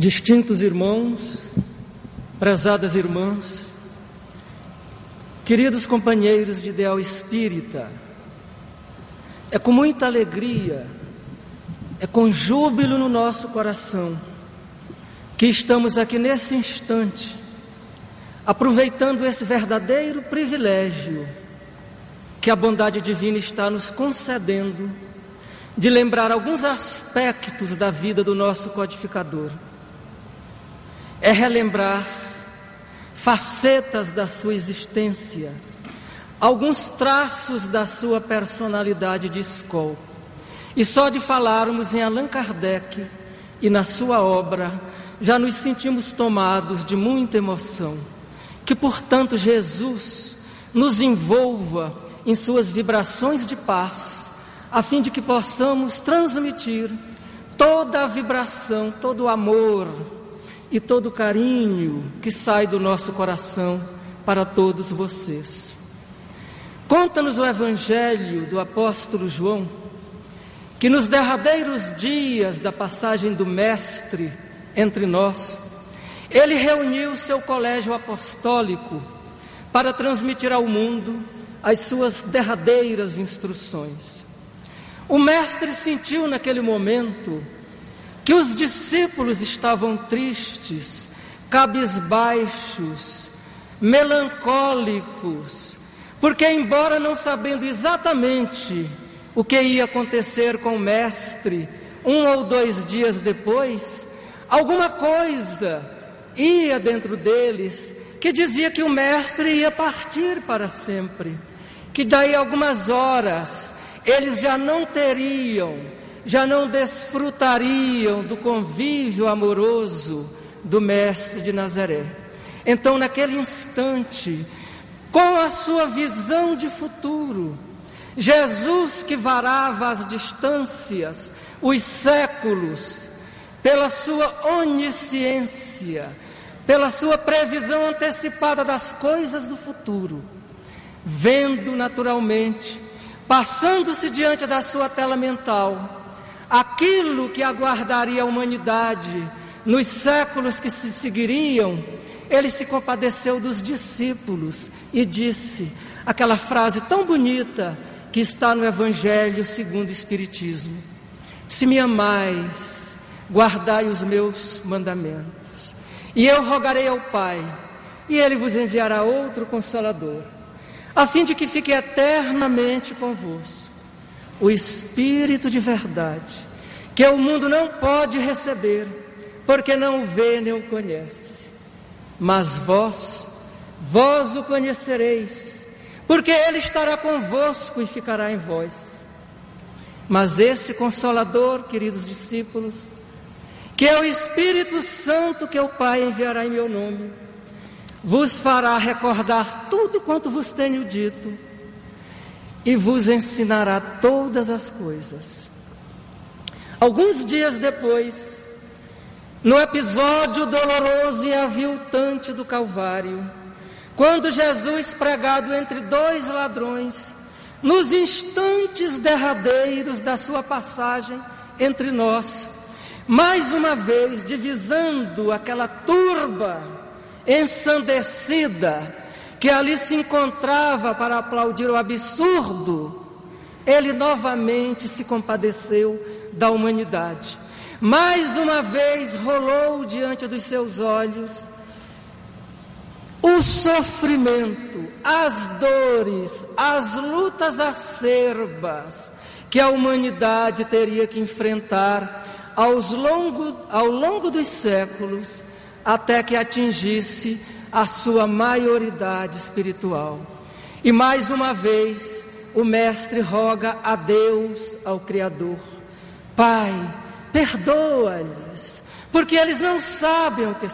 distintos irmãos, prezadas irmãs, queridos companheiros de ideal espírita, é com muita alegria, é com júbilo no nosso coração que estamos aqui nesse instante, aproveitando esse verdadeiro privilégio que a bondade divina está nos concedendo de lembrar alguns aspectos da vida do nosso codificador é relembrar facetas da sua existência, alguns traços da sua personalidade de escola. E só de falarmos em Allan Kardec e na sua obra, já nos sentimos tomados de muita emoção. Que, portanto, Jesus nos envolva em suas vibrações de paz, a fim de que possamos transmitir toda a vibração, todo o amor, e todo o carinho que sai do nosso coração para todos vocês. Conta-nos o Evangelho do apóstolo João, que nos derradeiros dias da passagem do Mestre entre nós, ele reuniu seu colégio apostólico para transmitir ao mundo as suas derradeiras instruções. O Mestre sentiu naquele momento que os discípulos estavam tristes, cabisbaixos, melancólicos, porque, embora não sabendo exatamente o que ia acontecer com o Mestre, um ou dois dias depois, alguma coisa ia dentro deles que dizia que o Mestre ia partir para sempre, que daí algumas horas eles já não teriam já não desfrutariam do convívio amoroso do Mestre de Nazaré. Então, naquele instante, com a sua visão de futuro, Jesus que varava as distâncias, os séculos, pela sua onisciência, pela sua previsão antecipada das coisas do futuro, vendo naturalmente, passando-se diante da sua tela mental, aquilo que aguardaria a humanidade nos séculos que se seguiriam, ele se compadeceu dos discípulos e disse aquela frase tão bonita que está no Evangelho segundo o Espiritismo: Se me amais, guardai os meus mandamentos, e eu rogarei ao Pai, e ele vos enviará outro consolador, a fim de que fique eternamente convosco o Espírito de verdade, que o mundo não pode receber, porque não o vê nem o conhece. Mas vós, vós o conhecereis, porque ele estará convosco e ficará em vós. Mas esse consolador, queridos discípulos, que é o Espírito Santo que o Pai enviará em meu nome, vos fará recordar tudo quanto vos tenho dito e vos ensinará todas as coisas. Alguns dias depois, no episódio doloroso e aviltante do Calvário, quando Jesus, pregado entre dois ladrões, nos instantes derradeiros da sua passagem entre nós, mais uma vez divisando aquela turba ensandecida, que ali se encontrava para aplaudir o absurdo, ele novamente se compadeceu da humanidade. Mais uma vez rolou diante dos seus olhos o sofrimento, as dores, as lutas acerbas que a humanidade teria que enfrentar aos longo, ao longo dos séculos, até que atingisse a sua maioridade espiritual. E mais uma vez, o Mestre roga a Deus, ao Criador: Pai, perdoa-lhes, porque eles não sabem o que,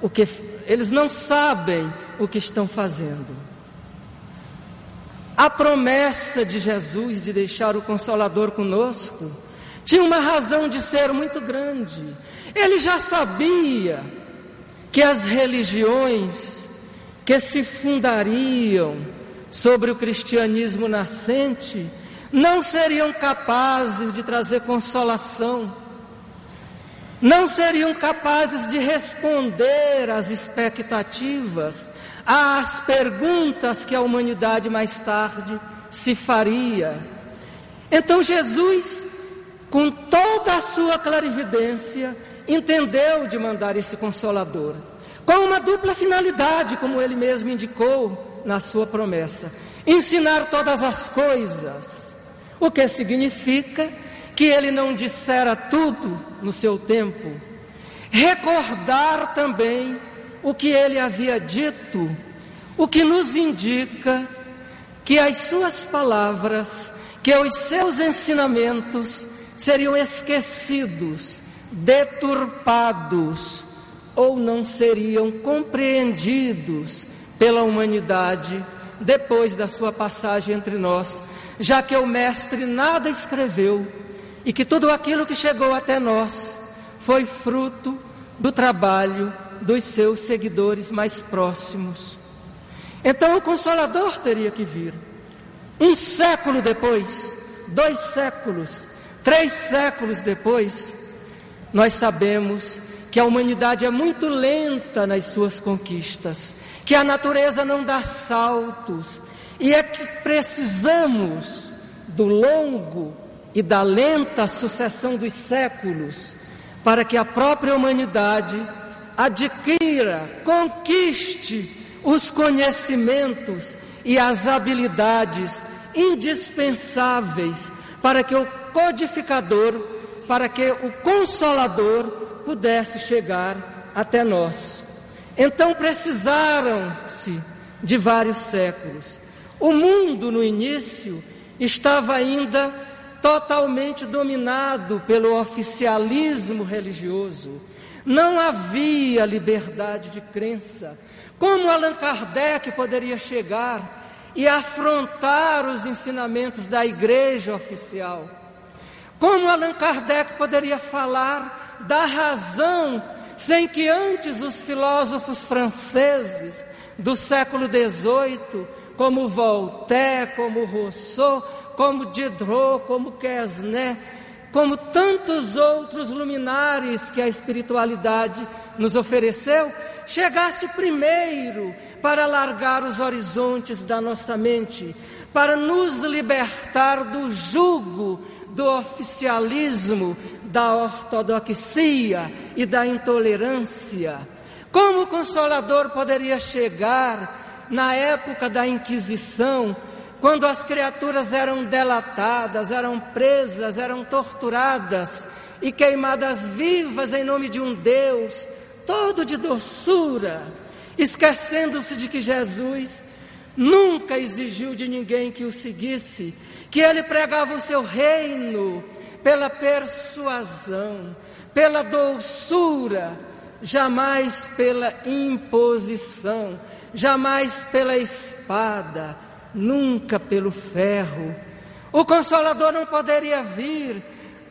o que eles não sabem o que estão fazendo. A promessa de Jesus de deixar o Consolador conosco tinha uma razão de ser muito grande. Ele já sabia que as religiões que se fundariam sobre o cristianismo nascente não seriam capazes de trazer consolação, não seriam capazes de responder às expectativas, às perguntas que a humanidade mais tarde se faria. Então Jesus, com toda a sua clarividência, entendeu de mandar esse consolador, com uma dupla finalidade, como ele mesmo indicou na sua promessa: ensinar todas as coisas, o que significa que ele não dissera tudo no seu tempo, recordar também o que ele havia dito, o que nos indica que as suas palavras, que os seus ensinamentos seriam esquecidos, deturpados ou não seriam compreendidos pela humanidade depois da sua passagem entre nós, já que o Mestre nada escreveu e que tudo aquilo que chegou até nós foi fruto do trabalho dos seus seguidores mais próximos. Então o Consolador teria que vir. Um século depois, dois séculos, três séculos depois, nós sabemos que a humanidade é muito lenta nas suas conquistas, que a natureza não dá saltos, e é que precisamos do longo e da lenta sucessão dos séculos para que a própria humanidade adquira, conquiste os conhecimentos e as habilidades indispensáveis para que o codificador, para que o consolador pudesse chegar até nós. Então precisaram-se de vários séculos. O mundo no início estava ainda totalmente dominado pelo oficialismo religioso. Não havia liberdade de crença, como Allan Kardec poderia chegar e afrontar os ensinamentos da igreja oficial? Como Allan Kardec poderia falar da razão sem que antes os filósofos franceses do século XVIII, como Voltaire, como Rousseau, como Diderot, como Quesnay, como tantos outros luminares que a espiritualidade nos ofereceu, chegasse primeiro para alargar os horizontes da nossa mente, para nos libertar do jugo do oficialismo, da ortodoxia e da intolerância. Como o Consolador poderia chegar na época da Inquisição, quando as criaturas eram delatadas, eram presas, eram torturadas e queimadas vivas em nome de um Deus todo de doçura, esquecendo-se de que Jesus nunca exigiu de ninguém que o seguisse, que ele pregava o seu reino pela persuasão, pela doçura, jamais pela imposição, jamais pela espada, nunca pelo ferro. O Consolador não poderia vir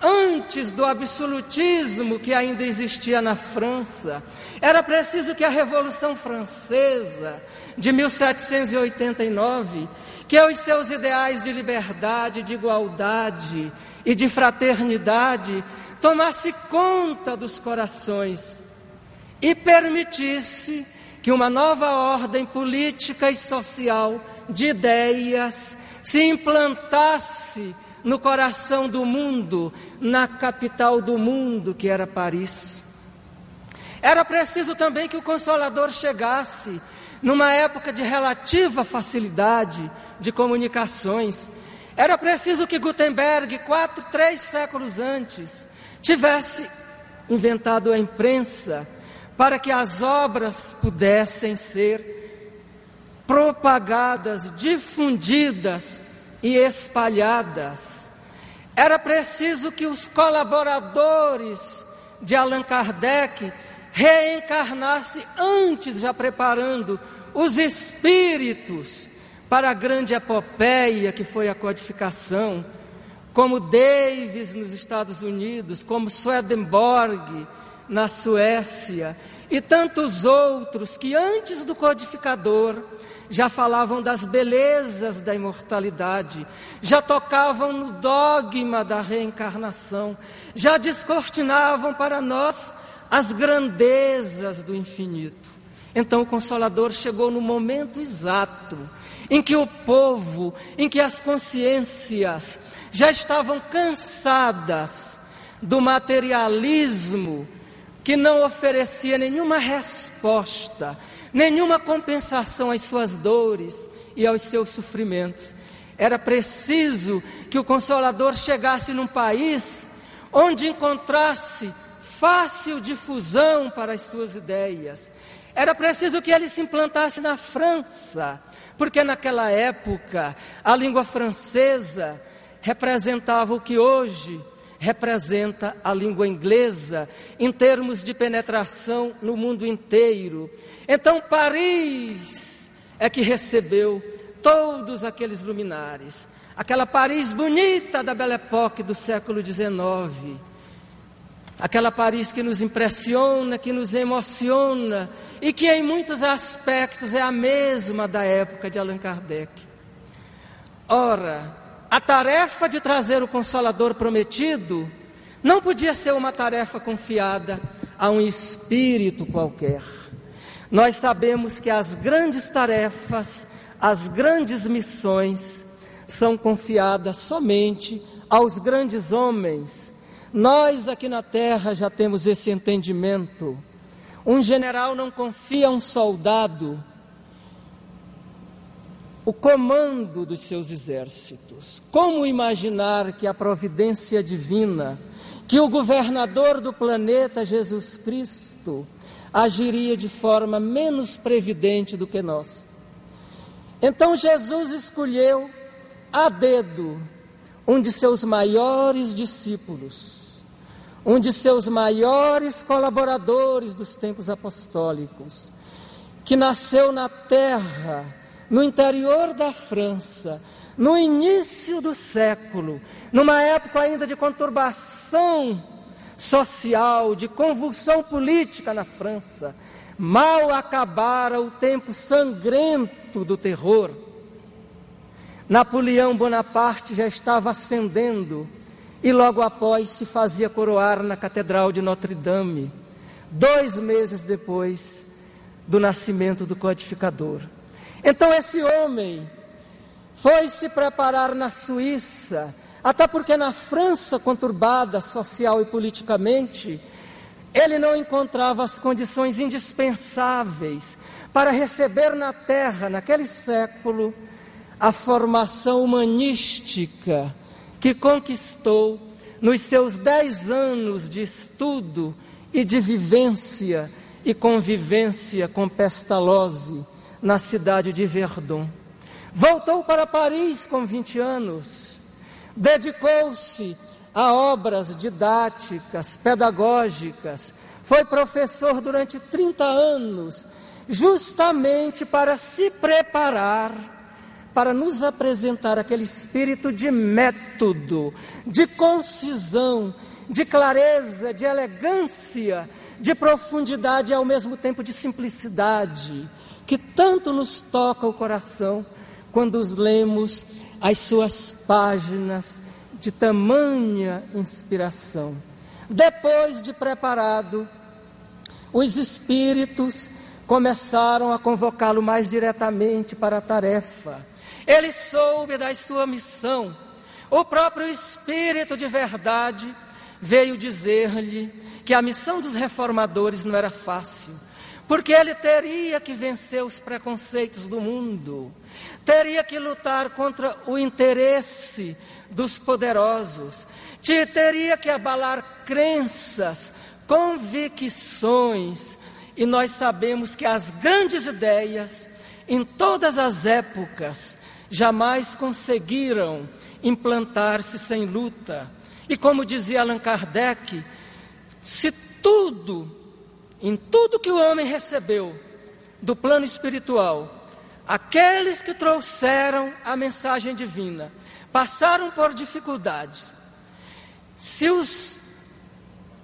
antes do absolutismo que ainda existia na França. Era preciso que a Revolução Francesa de 1789, que os seus ideais de liberdade, de igualdade e de fraternidade tomasse conta dos corações e permitisse que uma nova ordem política e social de ideias se implantasse no coração do mundo, na capital do mundo, que era Paris. Era preciso também que o Consolador chegasse numa época de relativa facilidade de comunicações. Era preciso que Gutenberg, quatro, três séculos antes, tivesse inventado a imprensa para que as obras pudessem ser propagadas, difundidas e espalhadas. Era preciso que os colaboradores de Allan Kardec reencarnassem antes, já preparando os espíritos para a grande epopeia que foi a codificação, como Davis nos Estados Unidos, como Swedenborg na Suécia, e tantos outros que antes do codificador já falavam das belezas da imortalidade, já tocavam no dogma da reencarnação, já descortinavam para nós as grandezas do infinito. Então o Consolador chegou no momento exato em que o povo, em que as consciências já estavam cansadas do materialismo que não oferecia nenhuma resposta, nenhuma compensação às suas dores e aos seus sofrimentos. Era preciso que o Consolador chegasse num país onde encontrasse fácil difusão para as suas ideias. Era preciso que ele se implantasse na França, porque naquela época a língua francesa representava o que hoje representa a língua inglesa em termos de penetração no mundo inteiro. Então, Paris é que recebeu todos aqueles luminares, aquela Paris bonita da Belle Époque do século XIX, aquela Paris que nos impressiona, que nos emociona e que em muitos aspectos é a mesma da época de Allan Kardec. Ora, a tarefa de trazer o Consolador prometido não podia ser uma tarefa confiada a um espírito qualquer. Nós sabemos que as grandes tarefas, as grandes missões são confiadas somente aos grandes homens. Nós aqui na terra já temos esse entendimento. Um general não confia a um soldado o comando dos seus exércitos. Como imaginar que a providência divina, que o governador do planeta Jesus Cristo, agiria de forma menos previdente do que nós. Então Jesus escolheu a dedo um de seus maiores discípulos, um de seus maiores colaboradores dos tempos apostólicos, que nasceu na terra, no interior da França, no início do século, numa época ainda de conturbação social, de convulsão política na França. Mal acabara o tempo sangrento do terror. Napoleão Bonaparte já estava ascendendo e logo após se fazia coroar na Catedral de Notre-Dame, dois meses depois do nascimento do codificador. Então esse homem foi se preparar na Suíça até porque na França conturbada social e politicamente, ele não encontrava as condições indispensáveis para receber na terra, naquele século, a formação humanística que conquistou nos seus dez anos de estudo e de vivência e convivência com Pestalozzi na cidade de Verdun. Voltou para Paris com 20 anos dedicou-se a obras didáticas, pedagógicas, foi professor durante 30 anos, justamente para se preparar para nos apresentar aquele espírito de método, de concisão, de clareza, de elegância, de profundidade e ao mesmo tempo de simplicidade, que tanto nos toca o coração quando os lemos as suas páginas de tamanha inspiração. Depois de preparado, os espíritos começaram a convocá-lo mais diretamente para a tarefa. Ele soube da sua missão. O próprio Espírito de verdade veio dizer-lhe que a missão dos reformadores não era fácil, porque ele teria que vencer os preconceitos do mundo teria que lutar contra o interesse dos poderosos, teria que abalar crenças, convicções, e nós sabemos que as grandes ideias, em todas as épocas, jamais conseguiram implantar-se sem luta. E como dizia Allan Kardec, se tudo, em tudo que o homem recebeu do plano espiritual, Aqueles que trouxeram a mensagem divina passaram por dificuldades. Se os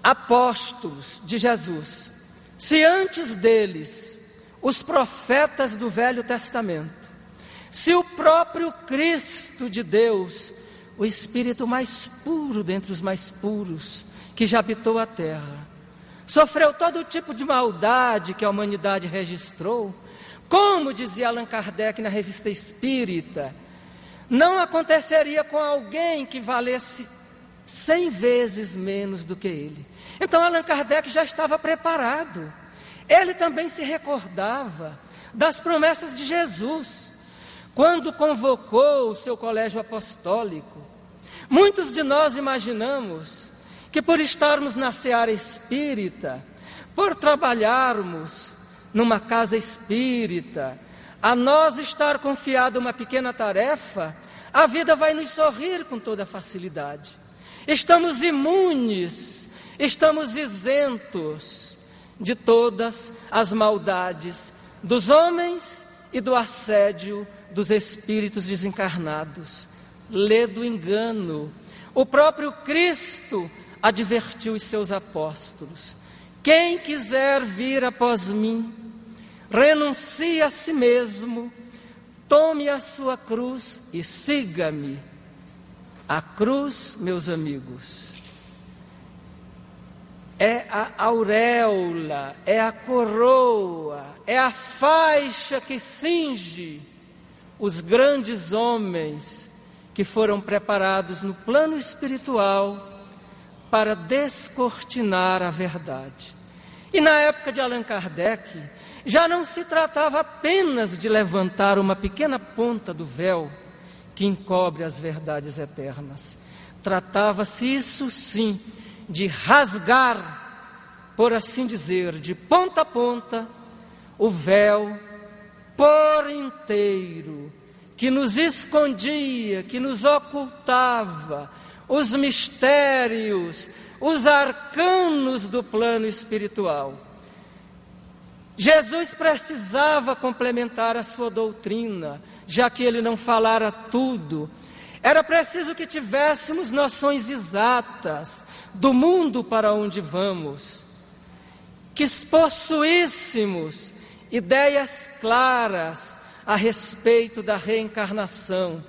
apóstolos de Jesus Se antes deles, os profetas do Velho Testamento, se o próprio Cristo de Deus, o Espírito mais puro dentre os mais puros, que já habitou a terra, sofreu todo tipo de maldade que a humanidade registrou, como dizia Allan Kardec na revista Espírita, não aconteceria com alguém que valesse cem vezes menos do que ele. Então Allan Kardec já estava preparado. Ele também se recordava das promessas de Jesus, quando convocou o seu colégio apostólico. Muitos de nós imaginamos que por estarmos na seara espírita, por trabalharmos numa casa espírita, a nós estar confiada uma pequena tarefa, a vida vai nos sorrir com toda facilidade. Estamos imunes estamos isentos de todas as maldades dos homens e do assédio dos espíritos desencarnados. Lê do engano. O próprio Cristo advertiu os seus apóstolos: quem quiser vir após mim, renuncie a si mesmo, tome a sua cruz e siga-me. A cruz, meus amigos, é a auréola, é a coroa, é a faixa que cinge os grandes homens que foram preparados no plano espiritual para descortinar a verdade. E na época de Allan Kardec, já não se tratava apenas de levantar uma pequena ponta do véu que encobre as verdades eternas. Tratava-se, isso sim, de rasgar, por assim dizer, de ponta a ponta, o véu por inteiro, que nos escondia, que nos ocultava os mistérios, os arcanos do plano espiritual. Jesus precisava complementar a sua doutrina, já que ele não falara tudo. Era preciso que tivéssemos noções exatas do mundo para onde vamos, que possuíssemos ideias claras a respeito da reencarnação,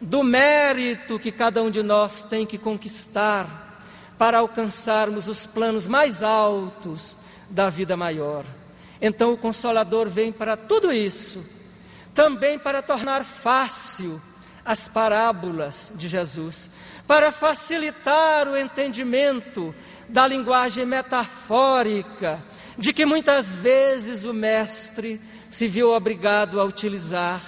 do mérito que cada um de nós tem que conquistar para alcançarmos os planos mais altos da vida maior. Então o Consolador vem para tudo isso, também para tornar fácil as parábolas de Jesus, para facilitar o entendimento da linguagem metafórica, de que muitas vezes o Mestre se viu obrigado a utilizar,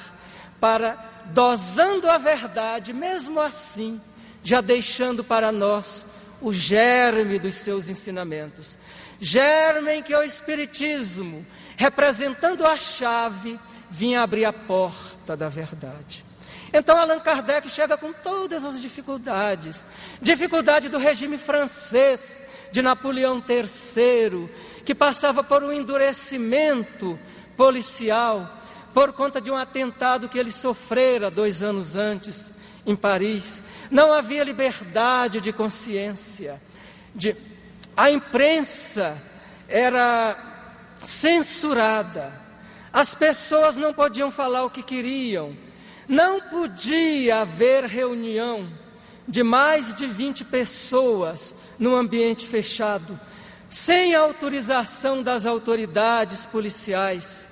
para, dosando a verdade, mesmo assim, já deixando para nós o germe dos seus ensinamentos. Germe que o Espiritismo, representando a chave, vinha abrir a porta da verdade. Então Allan Kardec chega com todas as dificuldades. Dificuldade do regime francês, de Napoleão III, que passava por um endurecimento policial por conta de um atentado que ele sofrera dois anos antes em Paris. Não havia liberdade de consciência. De... A imprensa era censurada. As pessoas não podiam falar o que queriam. Não podia haver reunião de mais de 20 pessoas num ambiente fechado, sem autorização das autoridades policiais.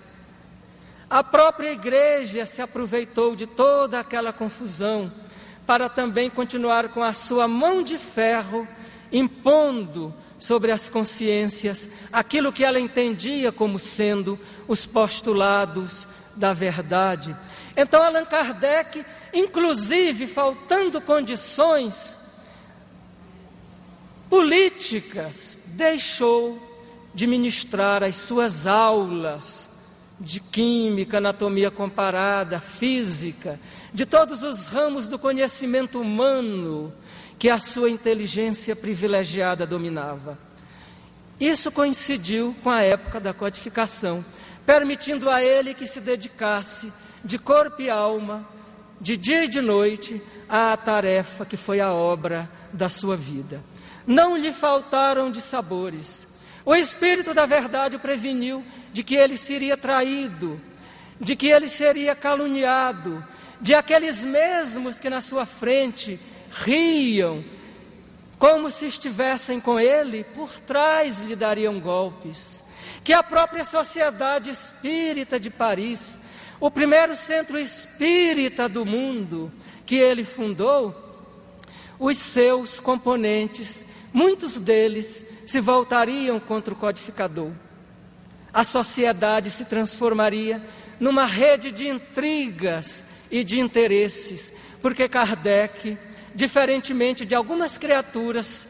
A própria igreja se aproveitou de toda aquela confusão para também continuar com a sua mão de ferro, impondo sobre as consciências aquilo que ela entendia como sendo os postulados da verdade. Então, Allan Kardec, inclusive faltando condições políticas, deixou de ministrar as suas aulas de química, anatomia comparada, física, de todos os ramos do conhecimento humano que a sua inteligência privilegiada dominava. Isso coincidiu com a época da codificação, permitindo a ele que se dedicasse de corpo e alma, de dia e de noite, à tarefa que foi a obra da sua vida. Não lhe faltaram de sabores, O Espírito da Verdade o preveniu de que ele seria traído, de que ele seria caluniado, de aqueles mesmos que na sua frente riam, como se estivessem com ele, por trás lhe dariam golpes. Que a própria Sociedade Espírita de Paris, o primeiro centro espírita do mundo que ele fundou, os seus componentes, muitos deles se voltariam contra o codificador. A sociedade se transformaria numa rede de intrigas e de interesses, porque Kardec, diferentemente de algumas criaturas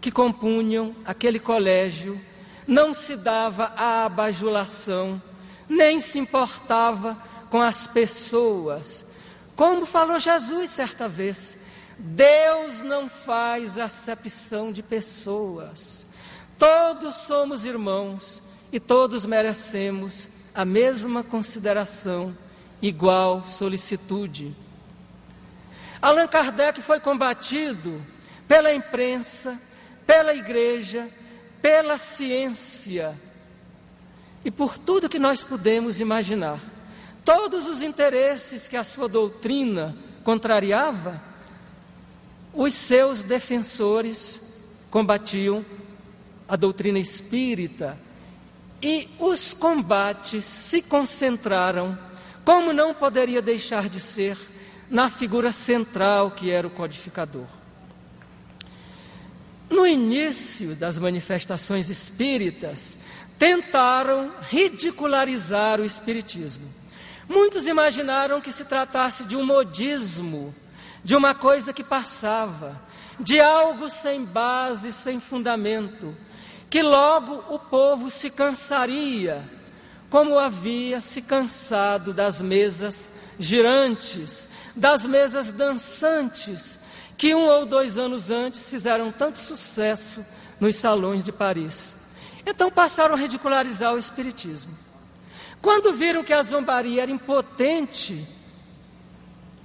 que compunham aquele colégio, não se dava à abajulação, nem se importava com as pessoas. Como falou Jesus certa vez, Deus não faz acepção de pessoas. Todos somos irmãos e todos merecemos a mesma consideração, igual solicitude. Allan Kardec foi combatido pela imprensa, pela igreja, pela ciência e por tudo que nós podemos imaginar. Todos os interesses que a sua doutrina contrariava, os seus defensores combatiam a doutrina espírita e os combates se concentraram, como não poderia deixar de ser, na figura central que era o codificador. No início das manifestações espíritas, tentaram ridicularizar o espiritismo. Muitos imaginaram que se tratasse de um modismo, de uma coisa que passava, de algo sem base, sem fundamento, que logo o povo se cansaria, como havia se cansado das mesas girantes, das mesas dançantes, que um ou dois anos antes fizeram tanto sucesso nos salões de Paris. Então passaram a ridicularizar o Espiritismo. Quando viram que a zombaria era impotente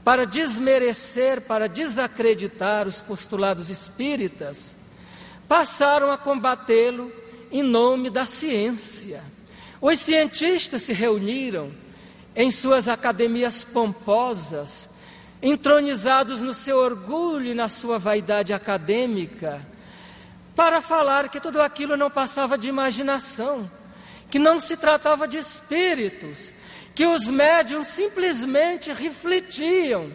para desmerecer, para desacreditar os postulados espíritas, passaram a combatê-lo em nome da ciência. Os cientistas se reuniram em suas academias pomposas, entronizados no seu orgulho e na sua vaidade acadêmica, para falar que tudo aquilo não passava de imaginação, que não se tratava de espíritos, que os médiums simplesmente refletiam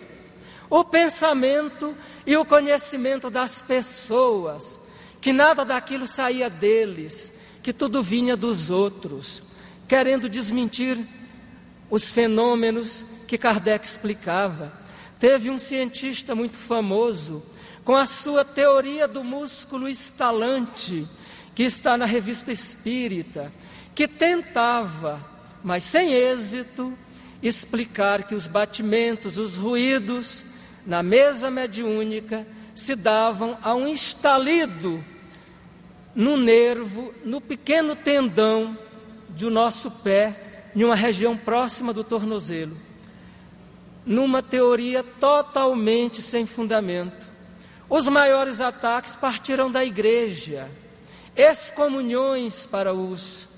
o pensamento e o conhecimento das pessoas, que nada daquilo saía deles, que tudo vinha dos outros, querendo desmentir os fenômenos que Kardec explicava. Teve um cientista muito famoso, com a sua teoria do músculo estalante, que está na revista Espírita, que tentava, mas sem êxito, explicar que os batimentos, os ruídos na mesa mediúnica se davam a um estalido no nervo, no pequeno tendão do nosso pé, em uma região próxima do tornozelo. Numa teoria totalmente sem fundamento. Os maiores ataques partiram da igreja, excomunhões para os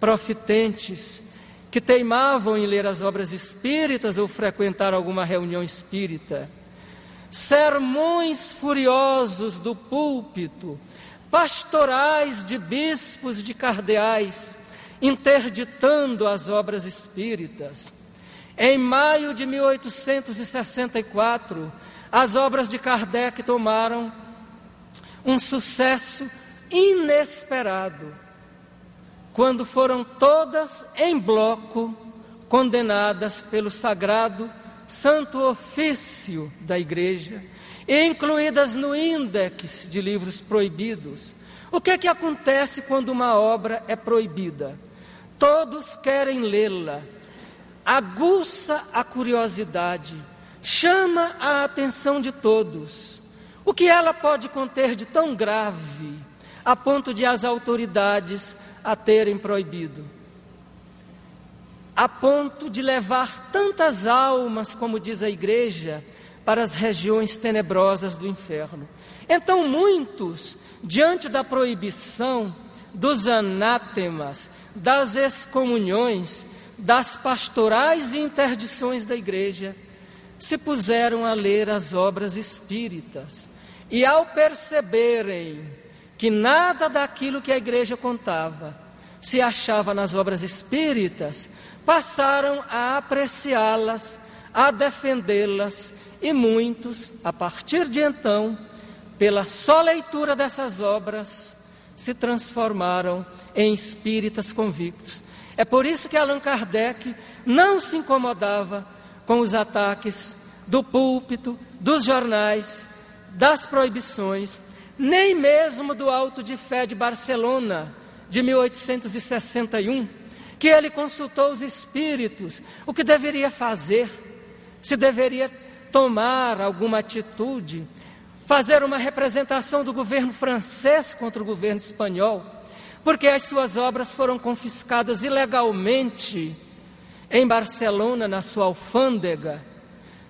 profitentes que teimavam em ler as obras espíritas ou frequentar alguma reunião espírita sermões furiosos do púlpito, pastorais de bispos de cardeais, interditando as obras espíritas. Em maio de 1864, as obras de Kardec tomaram um sucesso inesperado, quando foram todas em bloco condenadas pelo sagrado santo ofício da igreja, incluídas no índex de livros proibidos. O que é que acontece quando uma obra é proibida? Todos querem lê-la, aguça a curiosidade, chama a atenção de todos. O que ela pode conter de tão grave, a ponto de as autoridades a terem proibido? a ponto de levar tantas almas, como diz a igreja, para as regiões tenebrosas do inferno. Então, muitos, diante da proibição, dos anátemas, das excomunhões, das pastorais e interdições da igreja, se puseram a ler as obras espíritas e, ao perceberem que nada daquilo que a igreja contava se achava nas obras espíritas, passaram a apreciá-las, a defendê-las e muitos, a partir de então, pela só leitura dessas obras, se transformaram em espíritas convictos. É por isso que Allan Kardec não se incomodava com os ataques do púlpito, dos jornais, das proibições, nem mesmo do Alto de Fé de Barcelona, de 1861, que ele consultou os espíritos o que deveria fazer, se deveria tomar alguma atitude, fazer uma representação do governo francês contra o governo espanhol, porque as suas obras foram confiscadas ilegalmente em Barcelona, na sua alfândega,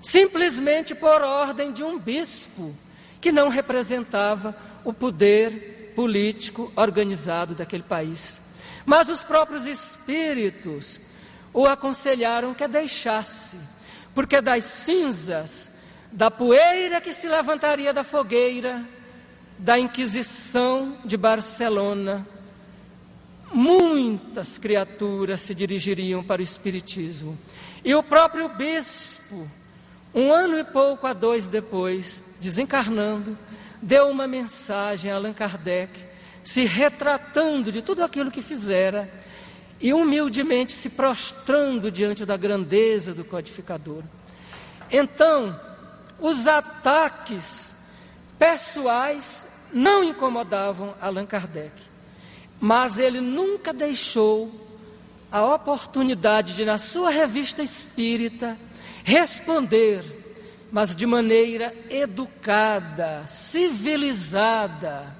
simplesmente por ordem de um bispo que não representava o poder político organizado daquele país. Mas os próprios espíritos o aconselharam que deixasse, porque das cinzas da poeira que se levantaria da fogueira da Inquisição de Barcelona, muitas criaturas se dirigiriam para o Espiritismo. E o próprio bispo, um ano e pouco a dois depois, desencarnando, deu uma mensagem a Allan Kardec, se retratando de tudo aquilo que fizera e humildemente se prostrando diante da grandeza do codificador. Então, os ataques pessoais não incomodavam Allan Kardec, mas ele nunca deixou a oportunidade de, na sua revista espírita, responder, mas de maneira educada, civilizada,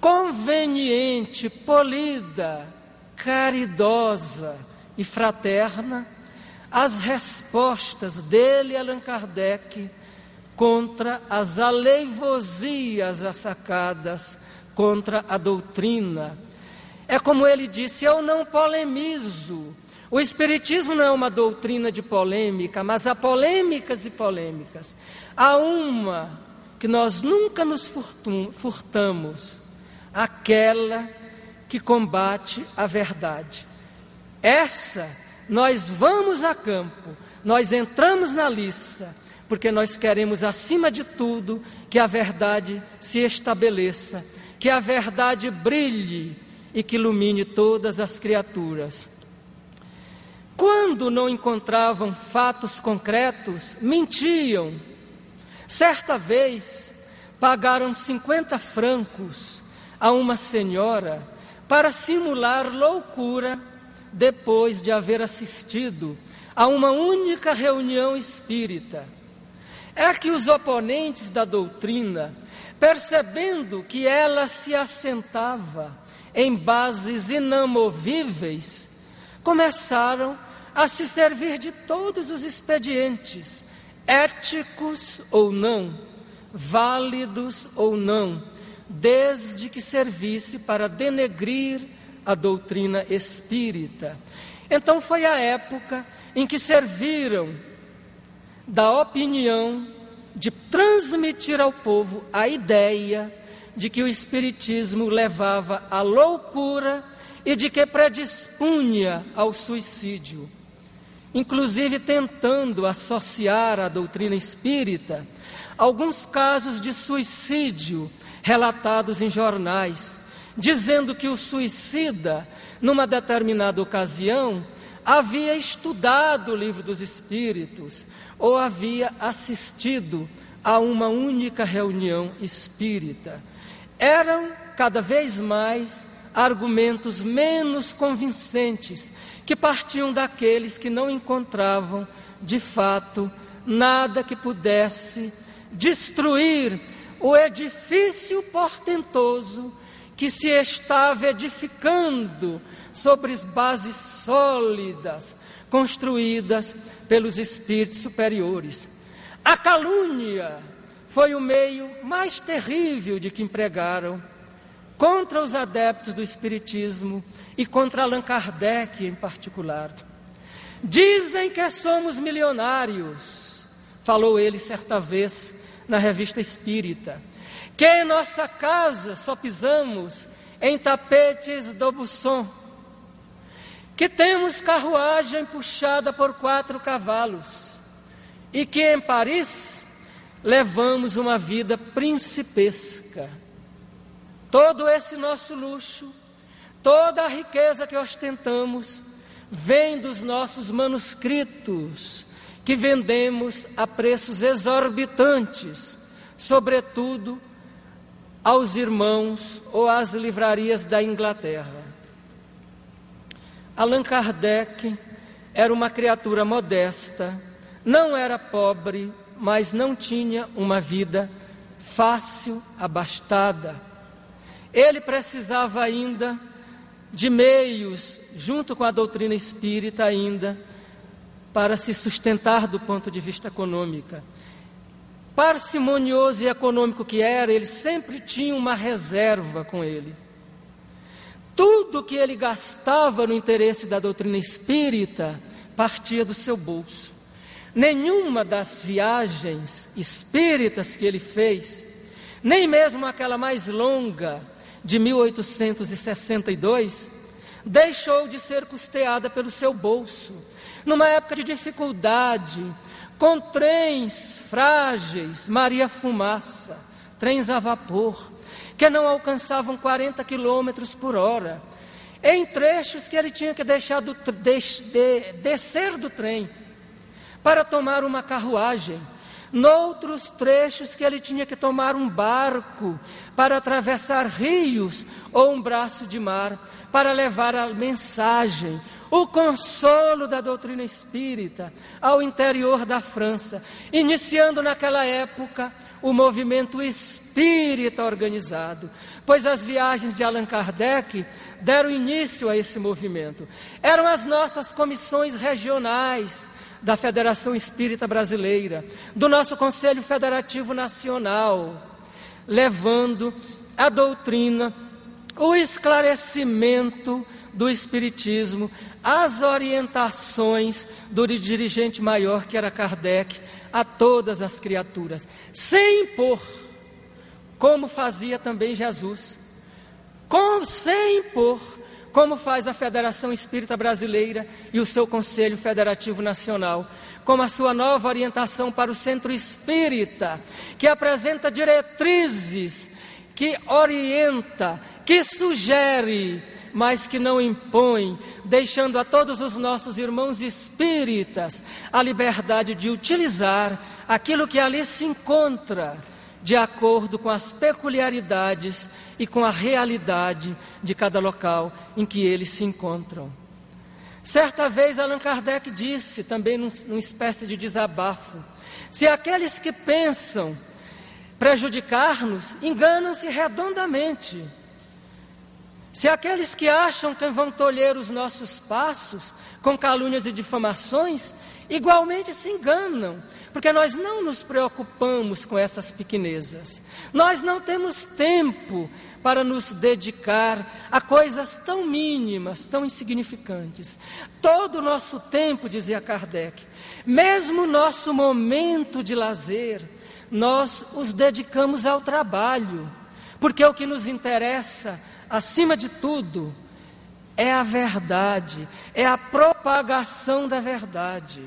conveniente, polida, caridosa e fraterna as respostas dele, Allan Kardec, contra as aleivosias assacadas contra a doutrina. É como ele disse: eu não polemizo. O Espiritismo não é uma doutrina de polêmica, mas há polêmicas e polêmicas. Há uma que nós nunca nos furtamos, aquela que combate a verdade. Essa nós vamos a campo, nós entramos na liça, porque nós queremos, acima de tudo, que a verdade se estabeleça, que a verdade brilhe e que ilumine todas as criaturas. Quando não encontravam fatos concretos, mentiam. Certa vez, pagaram 50 francos a uma senhora para simular loucura depois de haver assistido a uma única reunião espírita. É que os oponentes da doutrina, percebendo que ela se assentava em bases inamovíveis, começaram a se servir de todos os expedientes, éticos ou não, válidos ou não, desde que servisse para denegrir a doutrina espírita. Então foi a época em que serviram da opinião de transmitir ao povo a ideia de que o espiritismo levava à loucura e de que predispunha ao suicídio. Inclusive tentando associar à doutrina espírita alguns casos de suicídio relatados em jornais, dizendo que o suicida, numa determinada ocasião, havia estudado o livro dos Espíritos ou havia assistido a uma única reunião espírita. Eram cada vez mais argumentos menos convincentes que partiam daqueles que não encontravam, de fato, nada que pudesse destruir o edifício portentoso que se estava edificando sobre bases sólidas, construídas pelos espíritos superiores. A calúnia foi o meio mais terrível de que empregaram contra os adeptos do Espiritismo e contra Allan Kardec em particular. Dizem que somos milionários, falou ele certa vez na revista Espírita, que em nossa casa só pisamos em tapetes do Busson, que temos carruagem puxada por quatro cavalos e que em Paris levamos uma vida principesca. Todo esse nosso luxo, toda a riqueza que ostentamos, vem dos nossos manuscritos, que vendemos a preços exorbitantes, sobretudo aos irmãos ou às livrarias da Inglaterra. Allan Kardec era uma criatura modesta, não era pobre, mas não tinha uma vida fácil, abastada. Ele precisava ainda de meios, junto com a doutrina espírita ainda, para se sustentar do ponto de vista econômico. Parcimonioso e econômico que era, ele sempre tinha uma reserva com ele. Tudo que ele gastava no interesse da doutrina espírita partia do seu bolso. Nenhuma das viagens espíritas que ele fez, nem mesmo aquela mais longa de 1862, deixou de ser custeada pelo seu bolso. Numa época de dificuldade, com trens frágeis, Maria Fumaça, trens a vapor, que não alcançavam 40 quilômetros por hora, em trechos que ele tinha que deixar do, de, de, descer do trem para tomar uma carruagem, noutros trechos que ele tinha que tomar um barco para atravessar rios ou um braço de mar para levar a mensagem, o consolo da doutrina espírita ao interior da França, iniciando naquela época o movimento espírita organizado, pois as viagens de Allan Kardec deram início a esse movimento. Eram as nossas comissões regionais da Federação Espírita Brasileira, do nosso Conselho Federativo Nacional, levando a doutrina, o esclarecimento do Espiritismo, as orientações do dirigente maior, que era Kardec, a todas as criaturas, sem impor, como fazia também Jesus, com, sem impor, como faz a Federação Espírita Brasileira e o seu Conselho Federativo Nacional, como a sua nova orientação para o Centro Espírita, que apresenta diretrizes, que orienta, que sugere, mas que não impõe, deixando a todos os nossos irmãos espíritas a liberdade de utilizar aquilo que ali se encontra de acordo com as peculiaridades e com a realidade de cada local em que eles se encontram. Certa vez Allan Kardec disse, também num, numa espécie de desabafo: se aqueles que pensam prejudicar-nos enganam-se redondamente. Se aqueles que acham que vão tolher os nossos passos com calúnias e difamações, igualmente se enganam, porque nós não nos preocupamos com essas pequenezas. Nós não temos tempo para nos dedicar a coisas tão mínimas, tão insignificantes. Todo o nosso tempo, dizia Kardec, mesmo nosso momento de lazer, nós os dedicamos ao trabalho, porque o que nos interessa acima de tudo, é a verdade, é a propagação da verdade.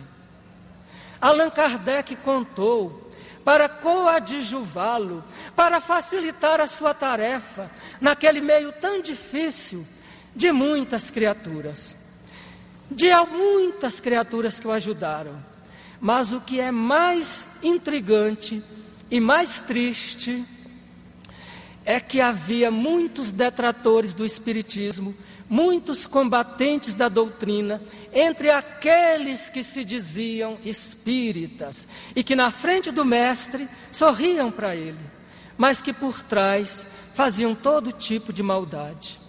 Allan Kardec contou para coadjuvá-lo, para facilitar a sua tarefa naquele meio tão difícil de muitas criaturas. De muitas criaturas que o ajudaram. Mas o que é mais intrigante e mais triste é que havia muitos detratores do Espiritismo, muitos combatentes da doutrina, entre aqueles que se diziam espíritas e que na frente do Mestre sorriam para ele, mas que por trás faziam todo tipo de maldade.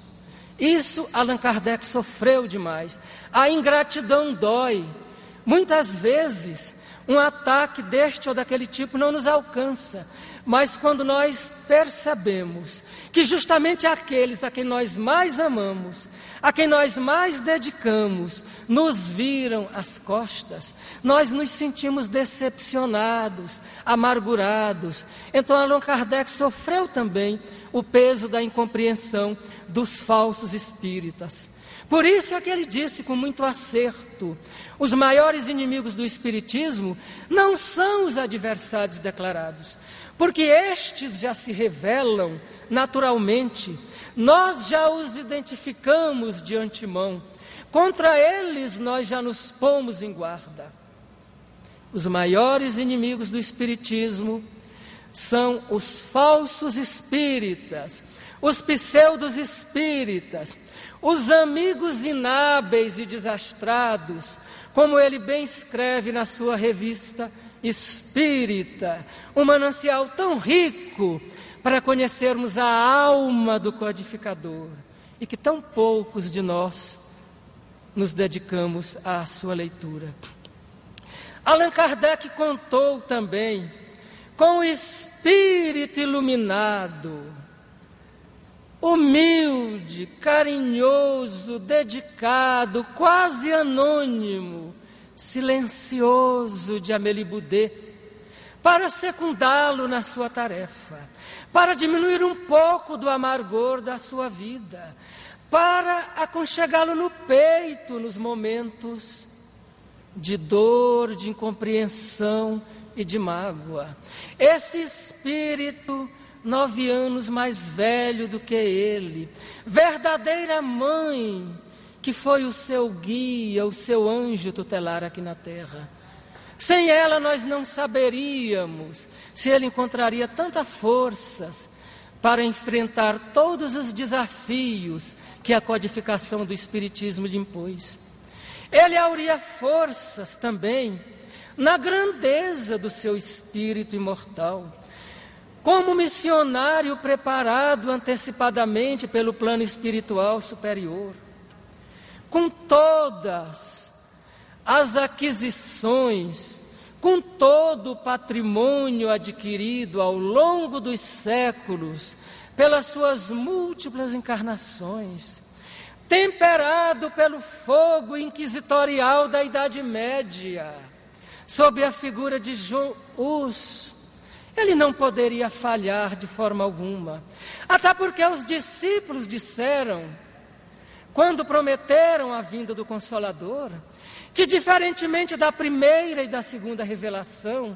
Isso Allan Kardec sofreu demais. A ingratidão dói. Muitas vezes, um ataque deste ou daquele tipo não nos alcança, mas quando nós percebemos que justamente aqueles a quem nós mais amamos, a quem nós mais dedicamos, nos viram as costas, nós nos sentimos decepcionados, amargurados. Então Allan Kardec sofreu também o peso da incompreensão dos falsos espíritas. Por isso é que ele disse com muito acerto: os maiores inimigos do Espiritismo não são os adversários declarados, porque estes já se revelam naturalmente, nós já os identificamos de antemão, contra eles nós já nos pomos em guarda. Os maiores inimigos do Espiritismo são os falsos espíritas, os pseudos espíritas, os amigos inábeis e desastrados, como ele bem escreve na sua revista Espírita, um manancial tão rico para conhecermos a alma do codificador e que tão poucos de nós nos dedicamos à sua leitura. Allan Kardec contou também com o espírito iluminado humilde, carinhoso, dedicado, quase anônimo, silencioso de Amélie Boudet, para secundá-lo na sua tarefa, para diminuir um pouco do amargor da sua vida, para aconchegá-lo no peito nos momentos de dor, de incompreensão e de mágoa. Esse espírito nove anos mais velho do que ele, verdadeira mãe, que foi o seu guia, o seu anjo tutelar aqui na terra. Sem ela nós não saberíamos se ele encontraria tantas forças para enfrentar todos os desafios que a codificação do Espiritismo lhe impôs. Ele auria forças também na grandeza do seu espírito imortal como missionário preparado antecipadamente pelo plano espiritual superior, com todas as aquisições, com todo o patrimônio adquirido ao longo dos séculos, pelas suas múltiplas encarnações, temperado pelo fogo inquisitorial da Idade Média, sob a figura de João Hus, ele não poderia falhar de forma alguma. Até porque os discípulos disseram, quando prometeram a vinda do Consolador, que diferentemente da primeira e da segunda revelação,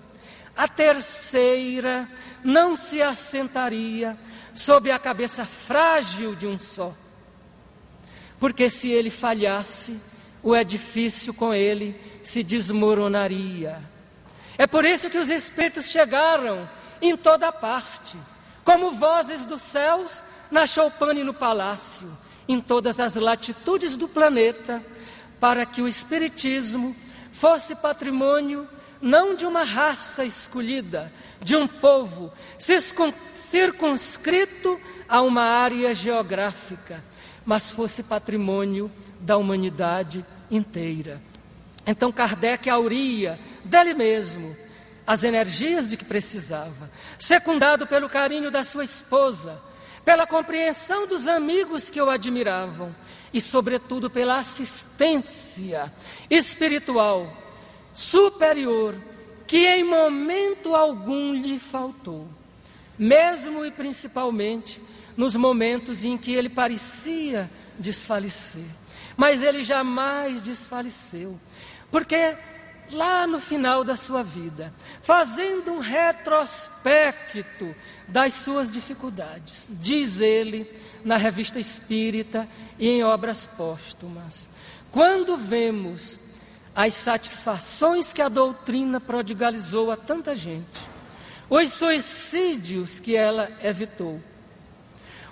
a terceira não se assentaria sob a cabeça frágil de um só. Porque se ele falhasse, o edifício com ele se desmoronaria. É por isso que os Espíritos chegaram em toda parte, como vozes dos céus na choupane no palácio, em todas as latitudes do planeta, para que o Espiritismo fosse patrimônio não de uma raça escolhida, de um povo circunscrito a uma área geográfica, mas fosse patrimônio da humanidade inteira. Então Kardec auria dele mesmo as energias de que precisava, secundado pelo carinho da sua esposa, pela compreensão dos amigos que o admiravam e, sobretudo, pela assistência espiritual superior que em momento algum lhe faltou, mesmo e principalmente nos momentos em que ele parecia desfalecer. Mas ele jamais desfaleceu, porque lá no final da sua vida, fazendo um retrospecto das suas dificuldades, diz ele na revista Espírita e em obras póstumas. Quando vemos as satisfações que a doutrina prodigalizou a tanta gente, os suicídios que ela evitou,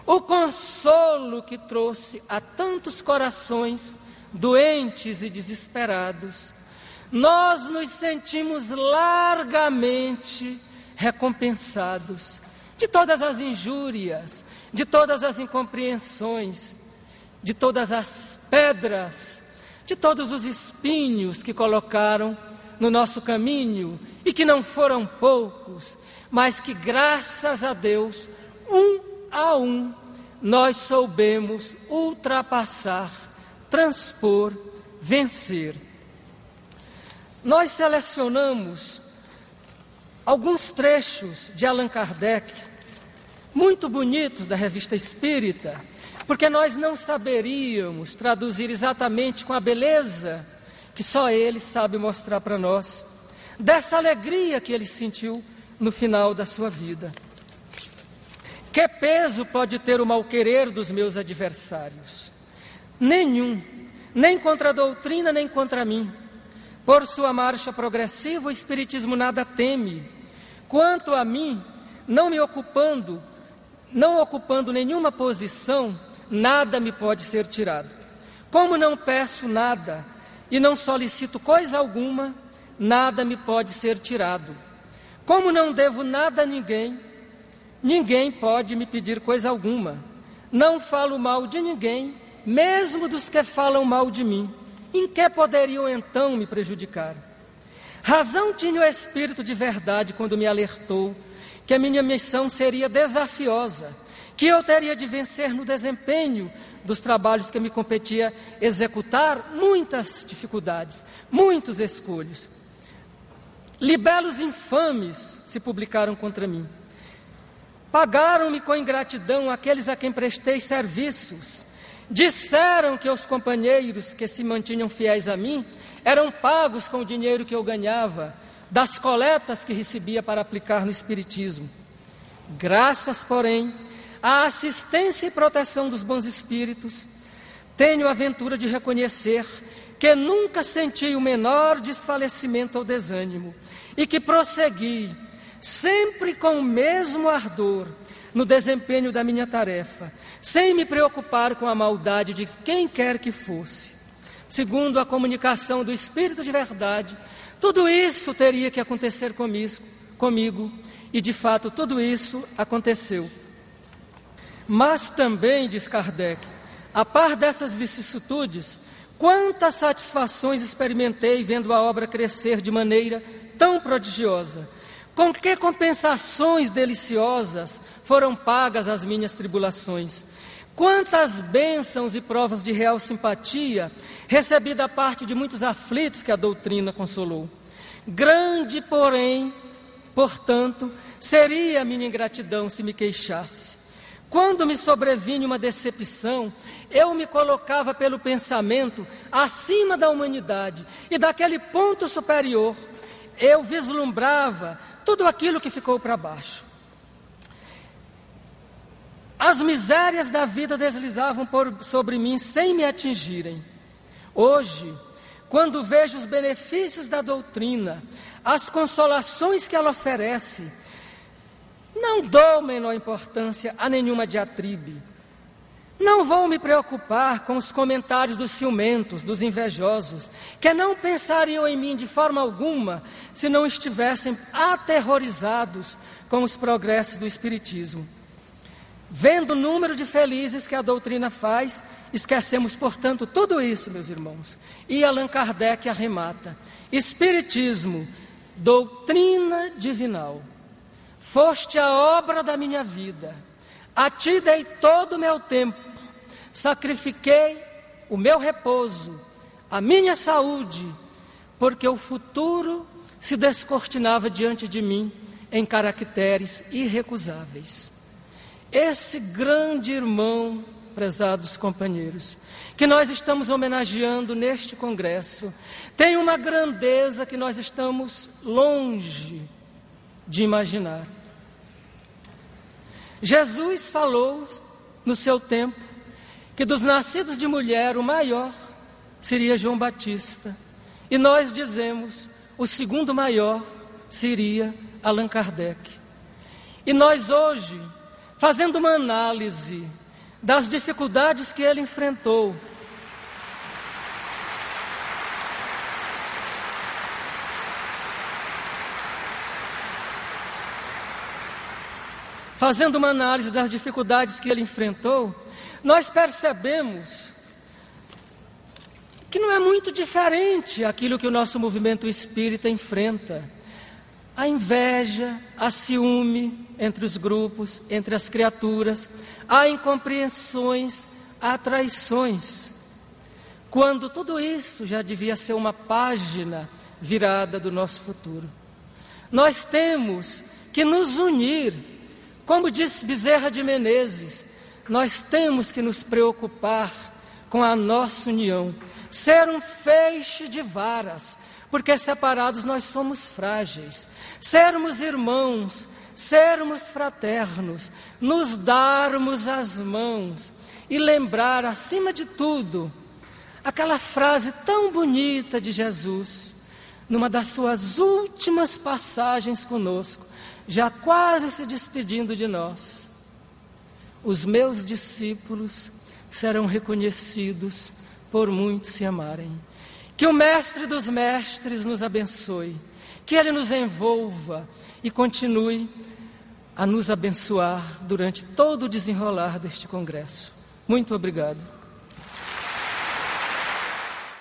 o consolo que trouxe a tantos corações doentes e desesperados, nós nos sentimos largamente recompensados de todas as injúrias, de todas as incompreensões, de todas as pedras de todos os espinhos que colocaram no nosso caminho e que não foram poucos, mas que graças a Deus, um a um, nós soubemos ultrapassar, transpor, vencer. Nós selecionamos alguns trechos de Allan Kardec, muito bonitos da revista Espírita, porque nós não saberíamos traduzir exatamente com a beleza que só ele sabe mostrar para nós, dessa alegria que ele sentiu no final da sua vida. Que peso pode ter o mal-querer dos meus adversários? Nenhum, nem contra a doutrina, nem contra mim. Por sua marcha progressiva, o Espiritismo nada teme. Quanto a mim, não me ocupando, não ocupando nenhuma posição, nada me pode ser tirado. Como não peço nada e não solicito coisa alguma, nada me pode ser tirado. Como não devo nada a ninguém, ninguém pode me pedir coisa alguma. Não falo mal de ninguém, mesmo dos que falam mal de mim. Em que poderiam então me prejudicar? Razão tinha o Espírito de verdade quando me alertou que a minha missão seria desafiosa, que eu teria de vencer no desempenho dos trabalhos que me competia executar muitas dificuldades, muitos escolhos. Libelos infames se publicaram contra mim. Pagaram-me com ingratidão aqueles a quem prestei serviços. Disseram que os companheiros que se mantinham fiéis a mim eram pagos com o dinheiro que eu ganhava, das coletas que recebia para aplicar no Espiritismo. Graças, porém, à assistência e proteção dos bons espíritos, tenho a aventura de reconhecer que nunca senti o menor desfalecimento ou desânimo e que prossegui sempre com o mesmo ardor no desempenho da minha tarefa, sem me preocupar com a maldade de quem quer que fosse. Segundo a comunicação do Espírito de verdade, tudo isso teria que acontecer comigo, comigo e de fato tudo isso aconteceu. Mas também, diz Kardec, a par dessas vicissitudes, Quantas satisfações experimentei vendo a obra crescer de maneira tão prodigiosa. Com que compensações deliciosas foram pagas as minhas tribulações. Quantas bênçãos e provas de real simpatia recebi da parte de muitos aflitos que a doutrina consolou. Grande, porém, portanto, seria a minha ingratidão se me queixasse. Quando me sobrevinha uma decepção, eu me colocava pelo pensamento acima da humanidade e daquele ponto superior, eu vislumbrava tudo aquilo que ficou para baixo. As misérias da vida deslizavam por, sobre mim sem me atingirem. Hoje, quando vejo os benefícios da doutrina, as consolações que ela oferece, não dou menor importância a nenhuma diatribe. Não vou me preocupar com os comentários dos ciumentos, dos invejosos, que não pensariam em mim de forma alguma se não estivessem aterrorizados com os progressos do Espiritismo. Vendo o número de felizes que a doutrina faz, esquecemos, portanto, tudo isso, meus irmãos. E Allan Kardec arremata: Espiritismo, doutrina divinal. Foste a obra da minha vida. A ti dei todo o meu tempo. Sacrifiquei o meu repouso, a minha saúde, porque o futuro se descortinava diante de mim em caracteres irrecusáveis. Esse grande irmão, prezados companheiros, que nós estamos homenageando neste congresso, tem uma grandeza que nós estamos longe de imaginar. Jesus falou no seu tempo que dos nascidos de mulher o maior seria João Batista. E nós dizemos, o segundo maior seria Allan Kardec. E nós hoje, fazendo uma análise das dificuldades que ele enfrentou, fazendo uma análise das dificuldades que ele enfrentou, nós percebemos que não é muito diferente aquilo que o nosso movimento espírita enfrenta. A inveja, a ciúme entre os grupos, entre as criaturas, há incompreensões, há traições. Quando tudo isso já devia ser uma página virada do nosso futuro. Nós temos que nos unir, como disse Bezerra de Menezes, nós temos que nos preocupar com a nossa união, ser um feixe de varas, porque separados nós somos frágeis, sermos irmãos, sermos fraternos, nos darmos as mãos e lembrar, acima de tudo, aquela frase tão bonita de Jesus, numa das suas últimas passagens conosco, já quase se despedindo de nós. Os meus discípulos serão reconhecidos por muitos se amarem. Que o Mestre dos Mestres nos abençoe, que Ele nos envolva e continue a nos abençoar durante todo o desenrolar deste congresso. Muito obrigado.